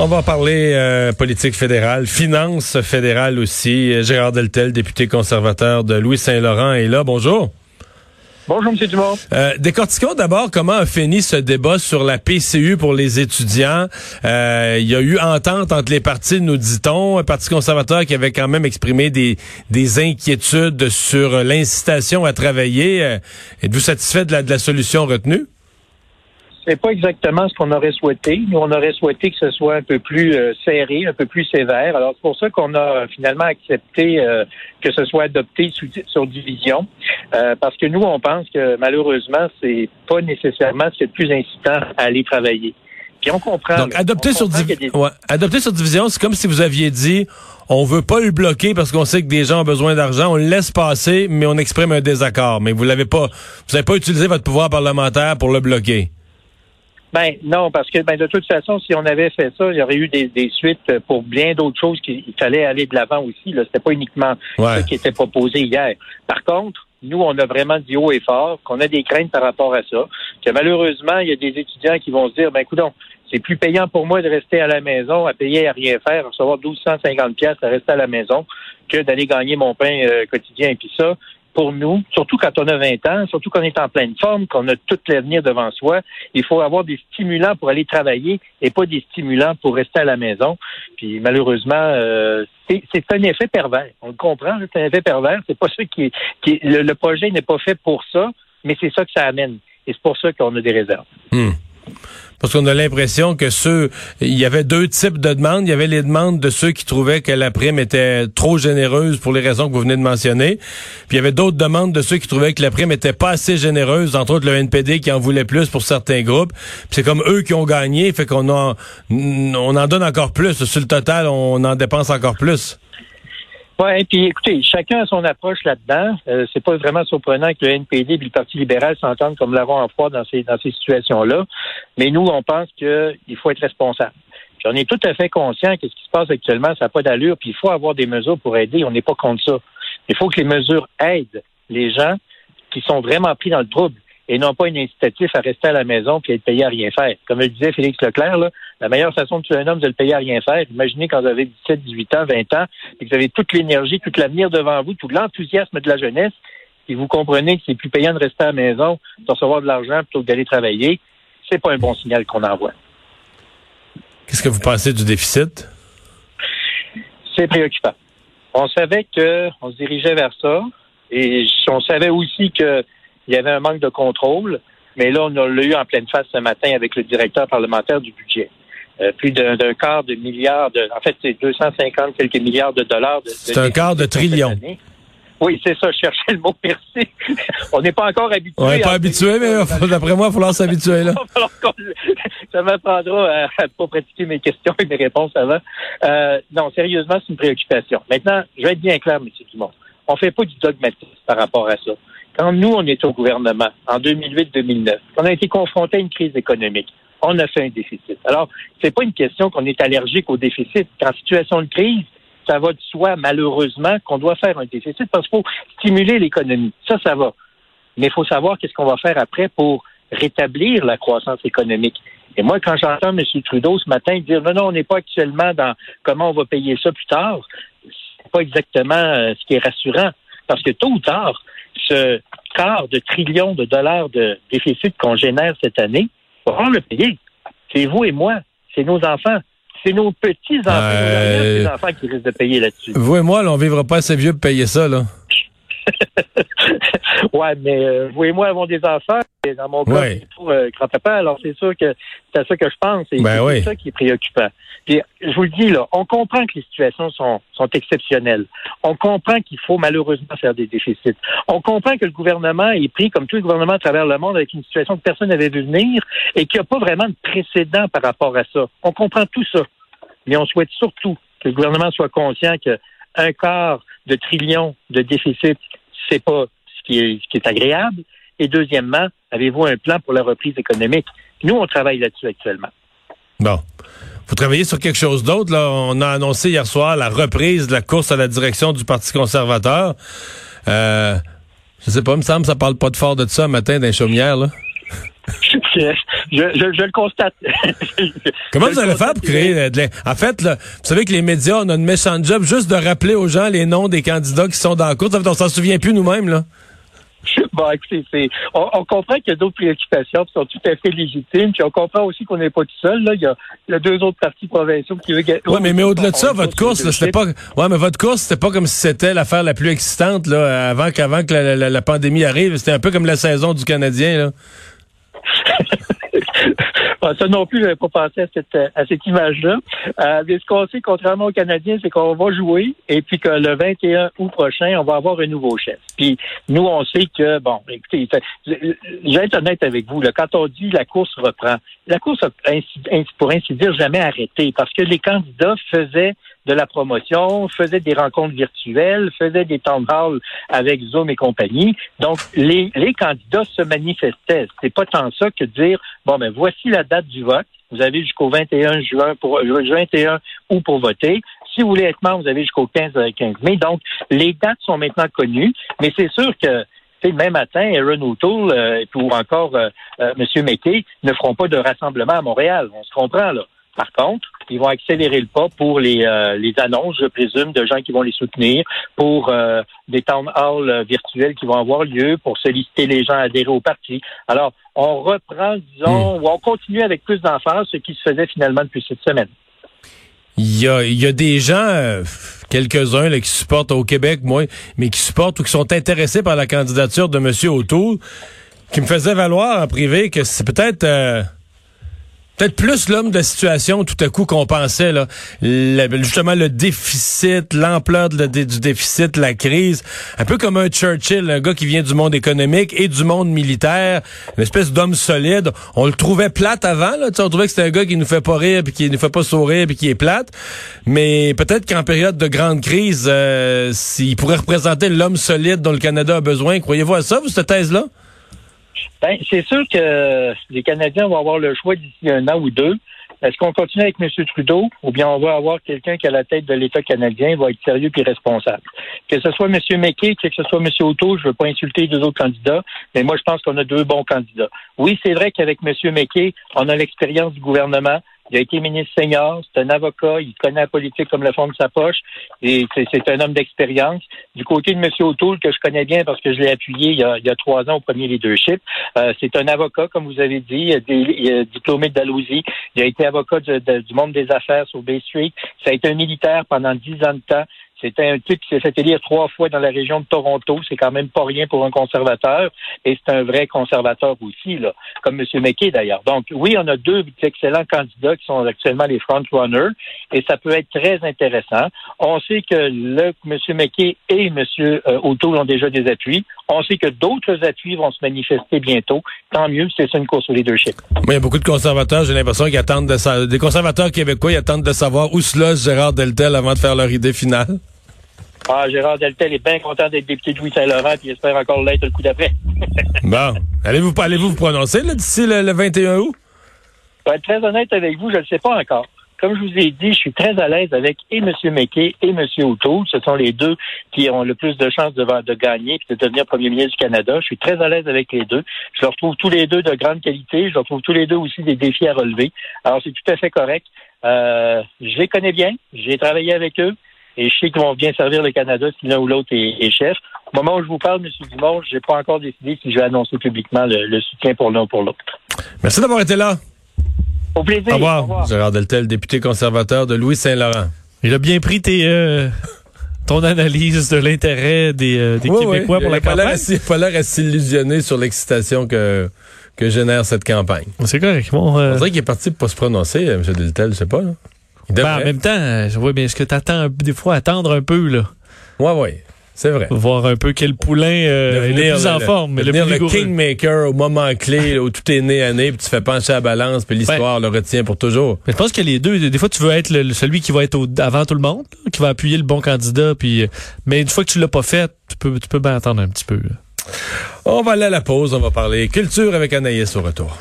On va parler euh, politique fédérale, finance fédérale aussi. Gérard Deltel, député conservateur de Louis-Saint-Laurent, est là. Bonjour. Bonjour, M. Dumont. Euh, décortiquons d'abord comment a fini ce débat sur la PCU pour les étudiants. Euh, il y a eu entente entre les partis, nous dit-on. Un parti conservateur qui avait quand même exprimé des, des inquiétudes sur l'incitation à travailler. Euh, êtes-vous satisfait de la, de la solution retenue? C'est pas exactement ce qu'on aurait souhaité. Nous, on aurait souhaité que ce soit un peu plus euh, serré, un peu plus sévère. Alors, c'est pour ça qu'on a finalement accepté euh, que ce soit adopté sur division. Euh, parce que nous, on pense que malheureusement, c'est pas nécessairement ce qui est le plus incitant à aller travailler. Puis on comprend. Donc, adopter, sur, adopter sur division, c'est comme si vous aviez dit on veut pas le bloquer parce qu'on sait que des gens ont besoin d'argent, on le laisse passer, mais on exprime un désaccord. Mais vous l'avez pas, vous n'avez pas utilisé votre pouvoir parlementaire pour le bloquer. Ben non, parce que ben, de toute façon, si on avait fait ça, il y aurait eu des, suites pour bien d'autres choses qu'il fallait aller de l'avant aussi. Là, c'était pas uniquement ce qui était proposé hier. Par contre, nous, on a vraiment dit haut et fort qu'on a des craintes par rapport à ça. Que malheureusement, il y a des étudiants qui vont se dire, ben écoute, c'est plus payant pour moi de rester à la maison, à payer à rien faire, à recevoir 1250 pièces à rester à la maison, que d'aller gagner mon pain euh, quotidien. Et puis ça, pour nous, surtout quand on a 20 ans, surtout qu'on est en pleine forme, qu'on a tout l'avenir devant soi, il faut avoir des stimulants pour aller travailler et pas des stimulants pour rester à la maison. Puis malheureusement, euh, c'est un effet pervers. On le comprend, c'est un effet pervers. C'est pas ça qui, qui le, projet n'est pas fait pour ça, mais c'est ça que ça amène. Et c'est pour ça qu'on a des réserves. Hmm. Parce qu'on a l'impression que ceux, il y avait deux types de demandes. Il y avait les demandes de ceux qui trouvaient que la prime était trop généreuse pour les raisons que vous venez de mentionner. Puis il y avait d'autres demandes de ceux qui trouvaient que la prime était pas assez généreuse, entre autres le NPD qui en voulait plus pour certains groupes. c'est comme eux qui ont gagné, fait qu'on en, on en donne encore plus. Sur le total, on en dépense encore plus. Oui, puis écoutez, chacun a son approche là-dedans. Euh, c'est pas vraiment surprenant que le NPD et le Parti libéral s'entendent comme l'avant en froid dans ces, dans ces situations-là. Mais nous, on pense qu'il faut être responsable. Puis on est tout à fait conscient que ce qui se passe actuellement, ça n'a pas d'allure, puis il faut avoir des mesures pour aider. On n'est pas contre ça. Il faut que les mesures aident les gens qui sont vraiment pris dans le trouble et non pas une incitatif à rester à la maison puis être payé à rien faire. Comme le disait Félix Leclerc, là, la meilleure façon de tuer un homme, c'est de le payer à rien faire. Imaginez quand vous avez 17, 18 ans, 20 ans, et que vous avez toute l'énergie, tout l'avenir devant vous, tout l'enthousiasme de la jeunesse, et vous comprenez que c'est plus payant de rester à la maison, de recevoir de l'argent plutôt que d'aller travailler, c'est pas un bon signal qu'on envoie. Qu'est-ce que vous pensez du déficit? C'est préoccupant. On savait qu'on se dirigeait vers ça, et on savait aussi que il y avait un manque de contrôle, mais là, on l'a eu en pleine face ce matin avec le directeur parlementaire du budget. Euh, plus d'un quart de milliard de, en fait, c'est 250 quelques milliards de dollars. c'est un quart de trillion. Oui, c'est ça, je cherchais le mot merci. on n'est pas encore habitué. On n'est pas habitué, mais d'après moi, il va falloir s'habituer là. ça m'apprendra à ne pas pratiquer mes questions et mes réponses avant. Euh, non, sérieusement, c'est une préoccupation. Maintenant, je vais être bien clair, M. Dumont. On ne fait pas du dogmatisme par rapport à ça. Quand nous, on était au gouvernement, en 2008-2009, on a été confronté à une crise économique, on a fait un déficit. Alors, c'est pas une question qu'on est allergique au déficit. En situation de crise, ça va de soi, malheureusement, qu'on doit faire un déficit parce qu'il faut stimuler l'économie. Ça, ça va. Mais il faut savoir qu'est-ce qu'on va faire après pour rétablir la croissance économique. Et moi, quand j'entends M. Trudeau ce matin dire non, non, on n'est pas actuellement dans comment on va payer ça plus tard, c'est pas exactement euh, ce qui est rassurant. Parce que tôt ou tard, ce quart de trillion de dollars de déficit qu'on génère cette année, on le payer. C'est vous et moi. C'est nos enfants. C'est nos petits-enfants, euh... enfants qui risquent de payer là-dessus. Vous et moi, là, on vivra pas assez vieux pour payer ça, là. ouais, mais euh, vous et moi avons des enfants. Et dans mon cas, c'est tout euh, grand-papa. Alors, c'est sûr que c'est à ça que je pense. Et ben c'est ça qui est préoccupant. Puis, je vous le dis, là, on comprend que les situations sont, sont exceptionnelles. On comprend qu'il faut malheureusement faire des déficits. On comprend que le gouvernement est pris, comme tous les gouvernements à travers le monde, avec une situation que personne n'avait vu venir et qu'il n'y a pas vraiment de précédent par rapport à ça. On comprend tout ça. Mais on souhaite surtout que le gouvernement soit conscient qu'un quart de trillion de déficit, c'est pas qui est, ce qui est agréable. Et deuxièmement, avez-vous un plan pour la reprise économique? Nous, on travaille là-dessus actuellement. Bon. Vous travaillez sur quelque chose d'autre. Là. On a annoncé hier soir la reprise de la course à la direction du Parti conservateur. Euh, je sais pas, il me semble que ça parle pas de fort de ça matin d'un chaumière, là. je, le constate. Comment vous allez faire pour créer de En fait, vous savez que les médias, on a une méchante job juste de rappeler aux gens les noms des candidats qui sont dans la course. On s'en souvient plus nous-mêmes, là. Bon, écoutez, on, comprend qu'il y a d'autres préoccupations qui sont tout à fait légitimes, puis on comprend aussi qu'on n'est pas tout seul. Là. Il, y a, deux autres partis provinciaux qui veulent gagner. Oui, mais, mais au-delà de ça, votre course, c'était pas. Ouais, mais votre course, c'était pas comme si c'était l'affaire la plus excitante là, avant qu'avant que la, pandémie arrive. C'était un peu comme la saison du Canadien. Là. Ah, ça non plus, je pas pensé à cette, à cette image-là. Euh, ce qu'on sait, contrairement aux Canadiens, c'est qu'on va jouer et puis que le 21 août prochain, on va avoir un nouveau chef. Puis nous, on sait que, bon, écoutez, je vais être honnête avec vous, là, quand on dit la course reprend, la course pour ainsi dire, jamais arrêté parce que les candidats faisaient de la promotion, faisait des rencontres virtuelles, faisait des town halls avec Zoom et compagnie. Donc, les, candidats se manifestaient. C'est pas tant ça que dire, bon, ben, voici la date du vote. Vous avez jusqu'au 21 juin pour, 21 euh, août pour voter. Si vous voulez être membre, vous avez jusqu'au 15, 15 mai. Donc, les dates sont maintenant connues, mais c'est sûr que même matin, Aaron O'Toole euh, ou encore euh, euh M. McKay ne feront pas de rassemblement à Montréal. On se comprend, là. Par contre, ils vont accélérer le pas pour les, euh, les annonces, je présume, de gens qui vont les soutenir, pour euh, des town halls euh, virtuels qui vont avoir lieu, pour solliciter les gens à adhérer au parti. Alors, on reprend, disons, hmm. ou on continue avec plus d'enfance ce qui se faisait finalement depuis cette semaine. Il y a, il y a des gens, quelques-uns qui supportent au Québec, moi, mais qui supportent ou qui sont intéressés par la candidature de M. O'Toole, qui me faisaient valoir en privé que c'est peut-être peut-être plus l'homme de situation tout à coup qu'on pensait là. Justement le déficit l'ampleur du déficit la crise. Un peu comme un Churchill un gars qui vient du monde économique et du monde militaire. Une espèce d'homme solide. On le trouvait plate avant là. On trouvait que c'était un gars qui nous fait pas rire puis qui nous fait pas sourire qui est plate. Mais peut-être qu'en période de grande crise euh, s'il pourrait représenter l'homme solide dont le Canada a besoin croyez-vous à ça vous cette thèse là ben, c'est sûr que les Canadiens vont avoir le choix d'ici un an ou deux. Est-ce qu'on continue avec M. Trudeau ou bien on va avoir quelqu'un qui, à la tête de l'État canadien, va être sérieux et responsable? Que ce soit M. McKay, que ce soit M. Auto, je ne veux pas insulter les deux autres candidats, mais moi, je pense qu'on a deux bons candidats. Oui, c'est vrai qu'avec M. McKay, on a l'expérience du gouvernement, il a été ministre senior, c'est un avocat, il connaît la politique comme le fond de sa poche, et c'est un homme d'expérience. Du côté de M. O'Toole, que je connais bien parce que je l'ai appuyé il y, a, il y a trois ans au premier leadership, euh, c'est un avocat, comme vous avez dit, diplômé de Dalhousie, il a été avocat du monde des affaires sur Bay Street, ça a été un militaire pendant dix ans de temps, c'était un type qui s'est fait élire trois fois dans la région de Toronto. C'est quand même pas rien pour un conservateur. Et c'est un vrai conservateur aussi, là, comme M. McKay d'ailleurs. Donc, oui, on a deux excellents candidats qui sont actuellement les frontrunners. Et ça peut être très intéressant. On sait que le M. McKay et M. O'Toole ont déjà des appuis. On sait que d'autres appuis vont se manifester bientôt. Tant mieux, c'est ça une course au leadership. il y a beaucoup de conservateurs, j'ai l'impression qu'ils attendent de savoir, des conservateurs québécois, ils attendent de savoir où se loge Gérard Deltel avant de faire leur idée finale. Ah, Gérard Deltel est bien content d'être député de Louis-Saint-Laurent, puis espère encore l'être le coup d'après. bon. Allez-vous, allez-vous vous prononcer d'ici le, 21 août? Pour être très honnête avec vous, je ne le sais pas encore. Comme je vous ai dit, je suis très à l'aise avec et M. McKay et M. O'Toole. Ce sont les deux qui ont le plus de chances de, gagner et de devenir premier ministre du Canada. Je suis très à l'aise avec les deux. Je leur trouve tous les deux de grande qualité. Je leur trouve tous les deux aussi des défis à relever. Alors, c'est tout à fait correct. Euh, je les connais bien. J'ai travaillé avec eux. Et je sais qu'ils vont bien servir le Canada si l'un ou l'autre est, chef. Au moment où je vous parle, M. Dumont, je n'ai pas encore décidé si je vais annoncer publiquement le, soutien pour l'un ou pour l'autre. Merci d'avoir été là. Au plaisir. Au revoir. Gérard Deltel, député conservateur de Louis-Saint-Laurent. Il a bien pris tes, euh, ton analyse de l'intérêt des, euh, Québécois pour la campagne. Il n'a pas l'air à s'illusionner sur l'excitation que, que génère cette campagne. C'est correct. Bon, euh, On dirait qu'il est parti pour pas se prononcer, M. Deltel, je sais pas. Là. Ben, en même temps, euh, je vois bien ce que tu attends des fois attendre un peu là. Ouais ouais. C'est vrai. Voir un peu quel poulain euh, est le plus en forme. Devenir le, le kingmaker au moment clé où tout est né à nez, puis tu fais pencher la balance, puis l'histoire le retient pour toujours. Mais je pense que les deux, des fois, tu veux être celui qui va être avant tout le monde, qui va appuyer le bon candidat, puis euh, mais une fois que tu l'as pas fait, tu peux, tu peux bien attendre un petit peu. On va aller à la pause, on va parler culture avec Anaïs au retour.